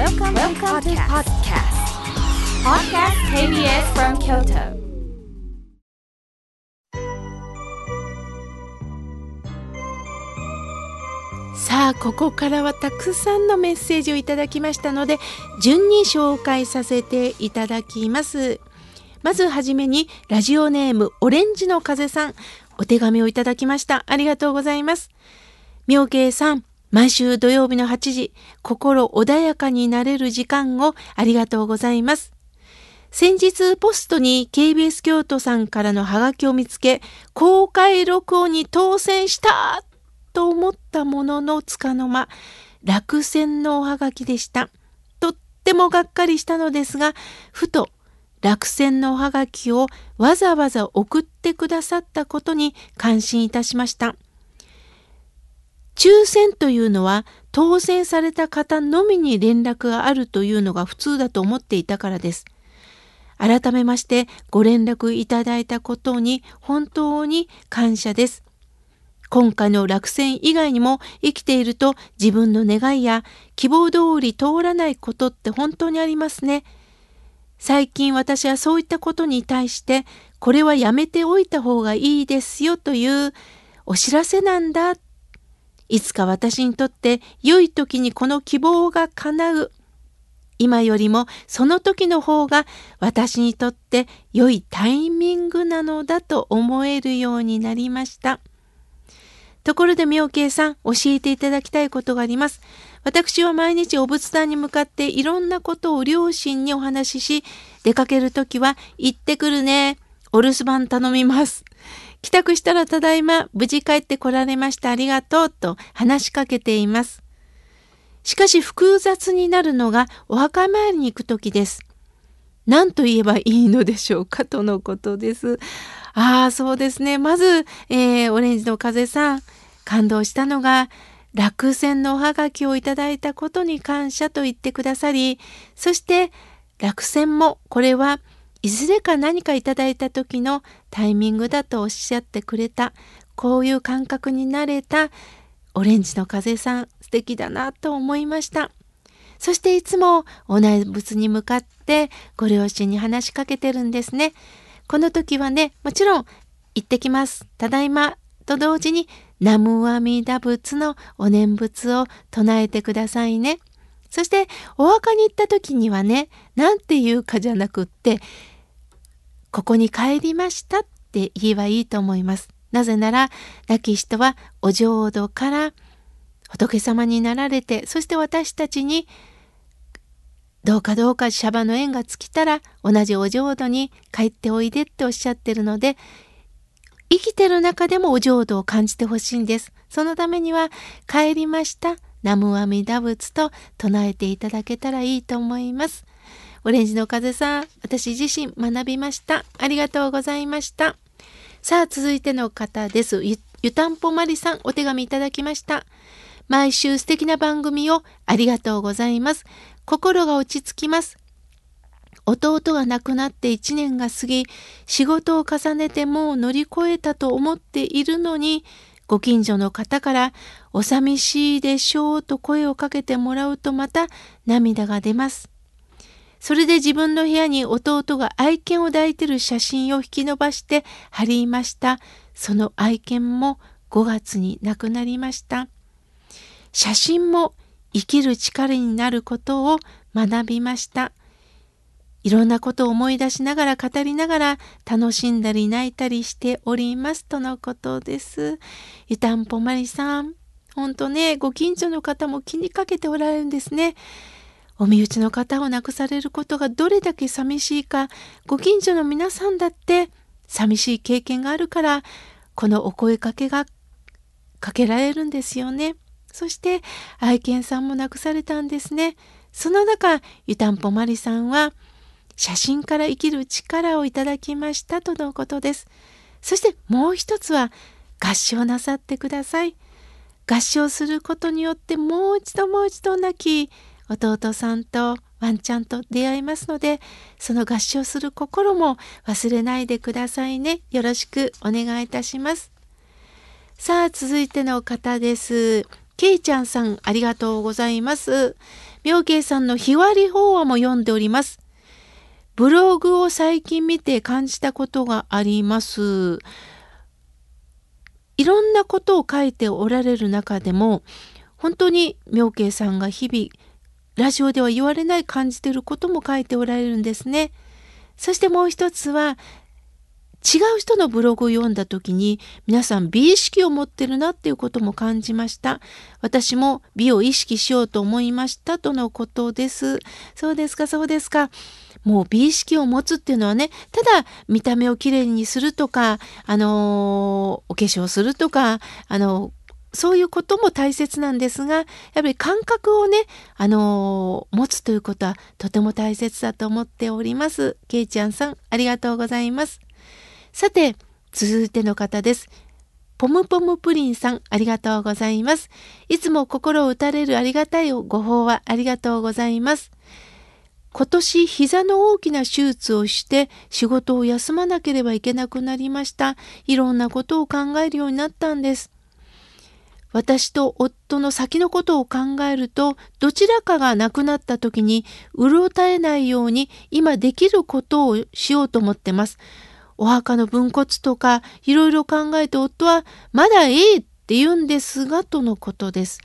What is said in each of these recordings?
Welcome, Welcome to podcast. Podcast KBS from Kyoto. さあここからはたくさんのメッセージをいただきましたので順に紹介させていただきますまずはじめにラジオネームオレンジの風さんお手紙をいただきましたありがとうございます妙慶さん毎週土曜日の8時心穏やかになれる時間をありがとうございます。先日ポストに KBS 京都さんからのハガキを見つけ公開録音に当選したと思ったもののつかの間落選のおはがきでした。とってもがっかりしたのですがふと落選のおはがきをわざわざ送ってくださったことに感心いたしました。抽選というのは当選された方のみに連絡があるというのが普通だと思っていたからです改めましてご連絡いただいたことに本当に感謝です今回の落選以外にも生きていると自分の願いや希望通り通らないことって本当にありますね。最近私はそういったことに対してこれはやめておいた方がいいですよというお知らせなんだ。いつか私にとって良い時にこの希望が叶う。今よりもその時の方が私にとって良いタイミングなのだと思えるようになりました。ところで妙慶さん、教えていただきたいことがあります。私は毎日お仏壇に向かっていろんなことを両親にお話しし、出かけるときは行ってくるね。お留守番頼みます。帰宅したらただいま、無事帰ってこられましたありがとうと話しかけています。しかし複雑になるのがお墓参りに行くときです。何と言えばいいのでしょうかとのことです。ああ、そうですね。まず、えー、オレンジの風さん、感動したのが、落選のおはがきをいただいたことに感謝と言ってくださり、そして落選もこれはいずれか何かいただいた時のタイミングだとおっしゃってくれた、こういう感覚になれたオレンジの風さん、素敵だなと思いました。そしていつもお念仏に向かってご両親に話しかけてるんですね。この時はね、もちろん、行ってきます。ただいま。と同時に、南無阿弥陀仏のお念仏を唱えてくださいね。そして、お墓に行った時にはね、何て言うかじゃなくって、ここに帰りましたって言えばいいと思います。なぜなら、亡き人はお浄土から仏様になられて、そして私たちにどうかどうかシャバの縁が尽きたら同じお浄土に帰っておいでっておっしゃってるので生きてる中でもお浄土を感じてほしいんです。そのためには帰りました南無阿弥陀仏と唱えていただけたらいいと思います。オレンジの風さん、私自身学びました。ありがとうございました。さあ、続いての方です。ゆたんぽまりさん、お手紙いただきました。毎週素敵な番組をありがとうございます。心が落ち着きます。弟が亡くなって1年が過ぎ、仕事を重ねてもう乗り越えたと思っているのに、ご近所の方から「お寂しいでしょう」と声をかけてもらうとまた涙が出ます。それで自分の部屋に弟が愛犬を抱いてる写真を引き伸ばして貼りました。その愛犬も5月に亡くなりました。写真も生きる力になることを学びました。いろんなことを思い出しながら語りながら楽しんだり泣いたりしておりますとのことです。ゆたんぽまりさん、ほんとね、ご近所の方も気にかけておられるんですね。お身内の方を亡くされることがどれだけ寂しいか、ご近所の皆さんだって寂しい経験があるから、このお声かけがかけられるんですよね。そして愛犬さんも亡くされたんですね。その中、湯たんぽまりさんは、写真から生きる力をいただきましたとのことです。そしてもう一つは、合唱なさってください。合唱することによってもう一度もう一度亡き弟さんとワンちゃんと出会いますので、その合唱する心も忘れないでくださいね。よろしくお願いいたします。さあ、続いての方です。けいちゃんさん、ありがとうございます。妙慶さんの日割り法話も読んでおります。ブログを最近見て感じたことがあります。いろんなことを書いておられる中でも本当に妙慶さんが日々ラジオでは言われない感じていることも書いておられるんですね。そしてもう一つは違う人のブログを読んだ時に皆さん美意識を持ってるなっていうことも感じました。私も美を意識しようと思いましたとのことです。そうですかそうですか。もう美意識を持つっていうのはねただ見た目をきれいにするとかあのお化粧するとかあのそういうことも大切なんですがやっぱり感覚をねあの持つということはとても大切だと思っております。けいちゃんさんありがとうございます。さて、続いての方です。ポムポムプリンさん、ありがとうございます。いつも心を打たれるありがたいご法話ありがとうございます。今年膝の大きな手術をして仕事を休まなければいけなくなりました。いろんなことを考えるようになったんです。私と夫の先のことを考えるとどちらかが亡くなった時にうろたえないように今できることをしようと思ってます。お墓の分骨とかいろいろ考えて夫はまだいいって言うんですがとのことです。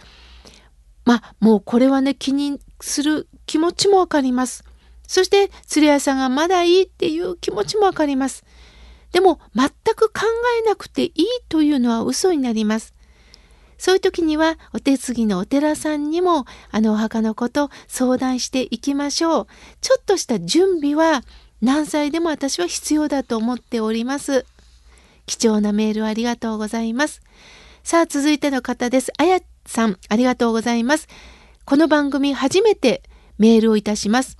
まあもうこれはね気にする気持ちもわかります。そして鶴屋さんがまだいいっていう気持ちもわかります。でも全く考えなくていいというのは嘘になります。そういう時にはお手継ぎのお寺さんにもあのお墓のこと相談していきましょう。ちょっとした準備は何歳でも私は必要だと思っております。貴重なメールありがとうございます。さあ、続いての方です。あやさん、ありがとうございます。この番組初めてメールをいたします。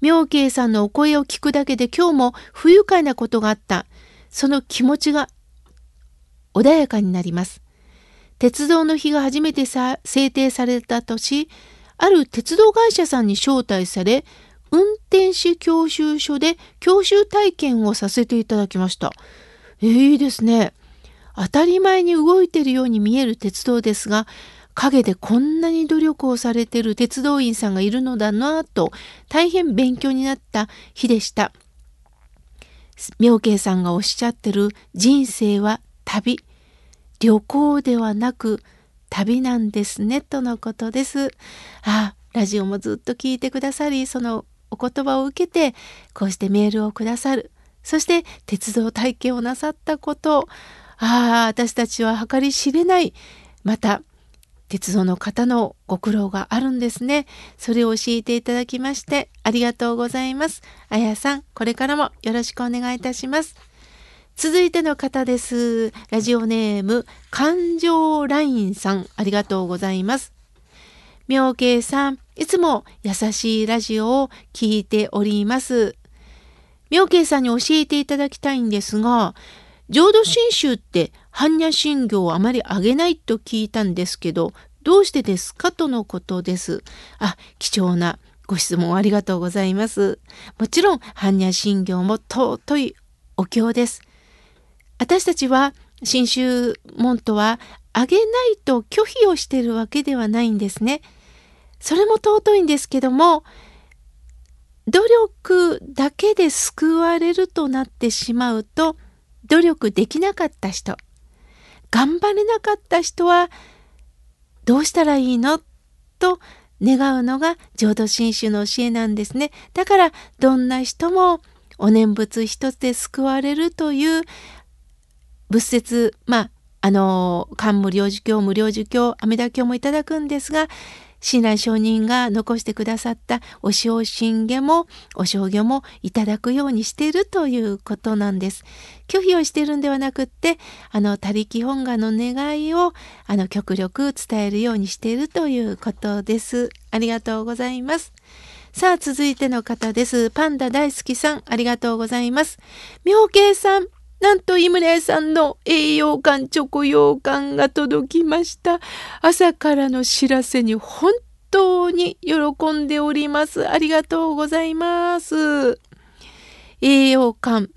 妙慶さんのお声を聞くだけで今日も不愉快なことがあった。その気持ちが穏やかになります。鉄道の日が初めてさ制定された年、ある鉄道会社さんに招待され、運転士教習所で教習体験をさせていただきました。えー、いいですね。当たり前に動いているように見える鉄道ですが、陰でこんなに努力をされている鉄道員さんがいるのだなと大変勉強になった日でした。妙慶さんがおっしゃってる人生は旅、旅行ではなく旅なんですねとのことです。あ、ラジオもずっと聞いてくださり、そのお言葉を受けてこうしてメールをくださるそして鉄道体験をなさったことああ私たちは計り知れないまた鉄道の方のご苦労があるんですね。それを教えていただきましてありがとうございます。あやさん、これからもよろしくお願いいたします。続いての方です。ラジオネーム、感情ラインさん、ありがとうございます。妙慶さん、いつも優しいラジオを聞いております。妙慶さんに教えていただきたいんですが、浄土真宗って般若心経をあまり上げないと聞いたんですけど、どうしてですかとのことです。あ、貴重なご質問ありがとうございます。もちろん般若心経も尊いお経です。私たちは真宗門徒はあげないと拒否をしているわけではないんですね。それも尊いんですけども努力だけで救われるとなってしまうと努力できなかった人頑張れなかった人はどうしたらいいの？と願うのが浄土真宗の教えなんですね。だからどんな人もお念仏一つで救われるという仏説まああの漢無量寿経無量寿経阿弥陀経もいただくんですが親鸞上人が残してくださったお正信下もお正行もいただくようにしているということなんです。拒否をしているんではなくってあの他力本願の願いをあの極力伝えるようにしているということです。ありがとうございます。さあ続いての方です。パンダ大好きさんありがとうございます。妙慶さんなんと井村屋さんの栄養感チョコ羊羹が届きました。朝からの知らせに本当に喜んでおります。ありがとうございます。栄養感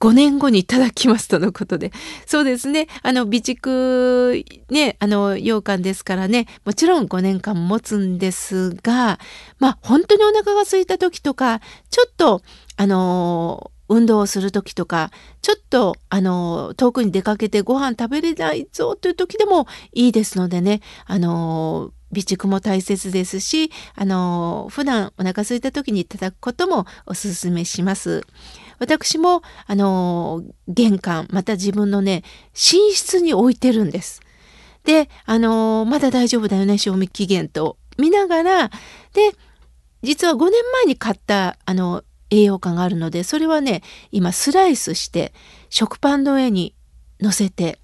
5年後にいただきますとのことで。そうですね。あの、備蓄、ね、あの、羊羹ですからね、もちろん5年間持つんですが、まあ、本当にお腹が空いた時とか、ちょっと、あの運動をする時とかちょっとあの遠くに出かけてご飯食べれないぞという時でもいいですのでねあの備蓄も大切ですしあの普段お腹空いた時にいただくこともおすすめします。私もあの玄関また自分のね寝室に置いてるんです。であのまだ大丈夫だよね賞味期限と見ながらで実は5年前に買ったあの栄養価があるのでそれはね今スライスして食パンの上に乗せて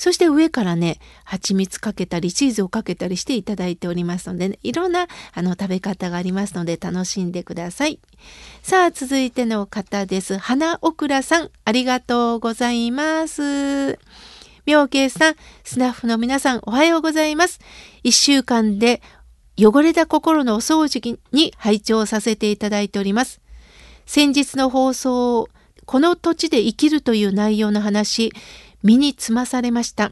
そして上からね蜂蜜かけたりチーズをかけたりしていただいておりますので、ね、いろんなあの食べ方がありますので楽しんでください。さあ続いての方です。花オクラさんありがとうございます。妙慶さん、スナッフの皆さんおはようございます。1週間で汚れた心のお掃除に拝聴させていただいております。先日の放送、この土地で生きるという内容の話、身につまされました。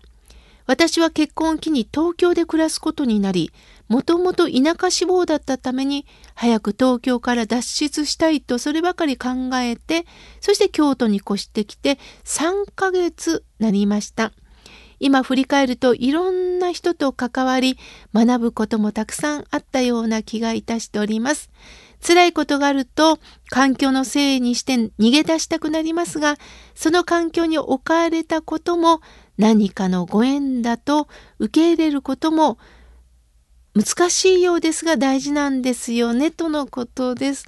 私は結婚を機に東京で暮らすことになり、もともと田舎志望だったために、早く東京から脱出したいとそればかり考えて、そして京都に越してきて3ヶ月なりました。今振り返るといろんな人と関わり、学ぶこともたくさんあったような気がいたしております。辛いことがあると環境のせいにして逃げ出したくなりますがその環境に置かれたことも何かのご縁だと受け入れることも難しいようですが大事なんですよねとのことです。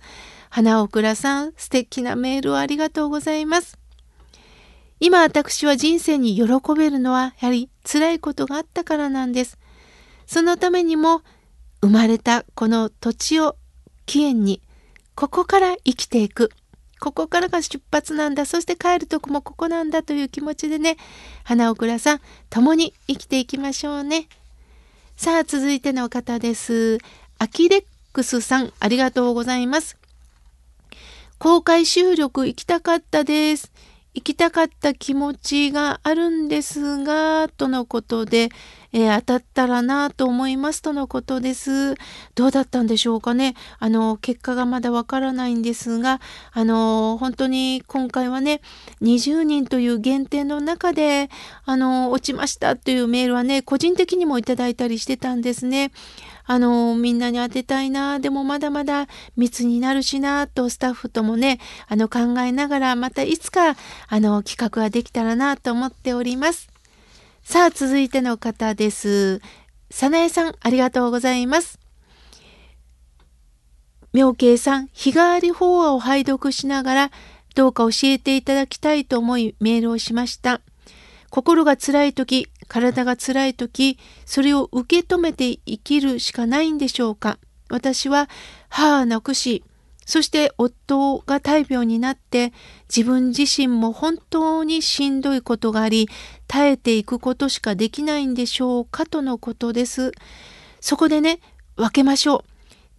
花奥倉さん素敵なメールをありがとうございます。今私は人生に喜べるのはやはり辛いことがあったからなんです。そのためにも生まれたこの土地を起源にここから生きていく。ここからが出発なんだ。そして帰るとこもここなんだという気持ちでね花倉さん共に生きていきましょうね。さあ続いての方です。アキレックスさんありがとうございます。公開収録行きたかったです。行きたかった気持ちがあるんですがとのことでえー、当たったらなと思いますとのことです。どうだったんでしょうかね。あの、結果がまだわからないんですが、あの、本当に今回はね、20人という限定の中で、あの、落ちましたというメールはね、個人的にもいただいたりしてたんですね。あの、みんなに当てたいな、でもまだまだ密になるしな、とスタッフともね、あの、考えながら、またいつか、あの、企画ができたらなと思っております。さあ、続いての方です。さなえさん、ありがとうございます。妙慶さん、日替わり法話を拝読しながら、どうか教えていただきたいと思いメールをしました。心が辛い時、体が辛い時、それを受け止めて生きるしかないんでしょうか？私は母を亡くし、そして夫が大病になって自分自身も本当にしんどいことがあり耐えていくことしかできないんでしょうかとのことです。そこでね分けましょう。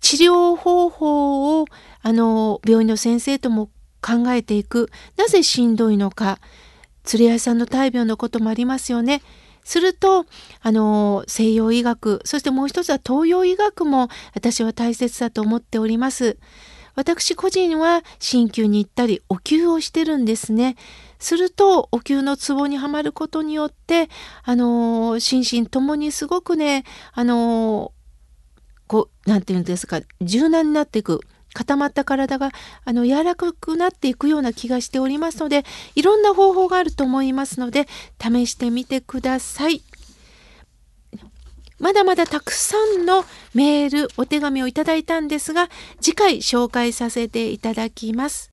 治療方法をあの病院の先生とも考えていくなぜしんどいのか連れ合いさんの大病のこともありますよね。するとあの西洋医学そしてもう一つは東洋医学も私は大切だと思っております。私個人は鍼灸に行ったりお灸をしてるんですね。するとお灸のツボにはまることによってあの心身ともにすごくねあのこう何て言うんですか柔軟になっていく固まった体があの柔らかくなっていくような気がしておりますのでいろんな方法があると思いますので試してみてください。まだまだたくさんのメール、お手紙をいただいたんですが、次回紹介させていただきます。